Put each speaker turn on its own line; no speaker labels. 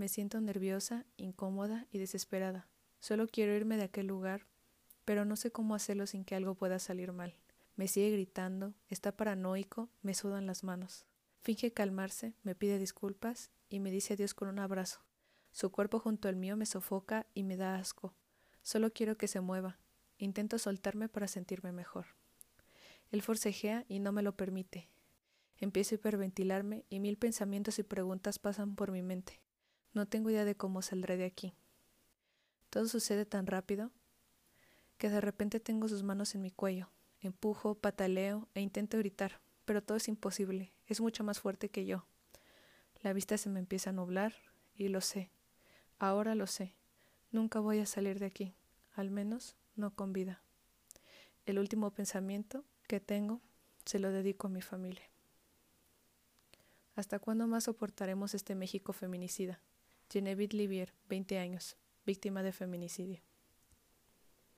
Me siento nerviosa, incómoda y desesperada. Solo quiero irme de aquel lugar, pero no sé cómo hacerlo sin que algo pueda salir mal. Me sigue gritando, está paranoico, me sudan las manos. Finge calmarse, me pide disculpas y me dice adiós con un abrazo. Su cuerpo junto al mío me sofoca y me da asco. Solo quiero que se mueva. Intento soltarme para sentirme mejor. Él forcejea y no me lo permite. Empiezo a hiperventilarme y mil pensamientos y preguntas pasan por mi mente. No tengo idea de cómo saldré de aquí. Todo sucede tan rápido que de repente tengo sus manos en mi cuello. Empujo, pataleo e intento gritar, pero todo es imposible. Es mucho más fuerte que yo. La vista se me empieza a nublar y lo sé. Ahora lo sé. Nunca voy a salir de aquí, al menos no con vida. El último pensamiento que tengo se lo dedico a mi familia. ¿Hasta cuándo más soportaremos este México feminicida? Genevieve Livier, 20 años, víctima de feminicidio.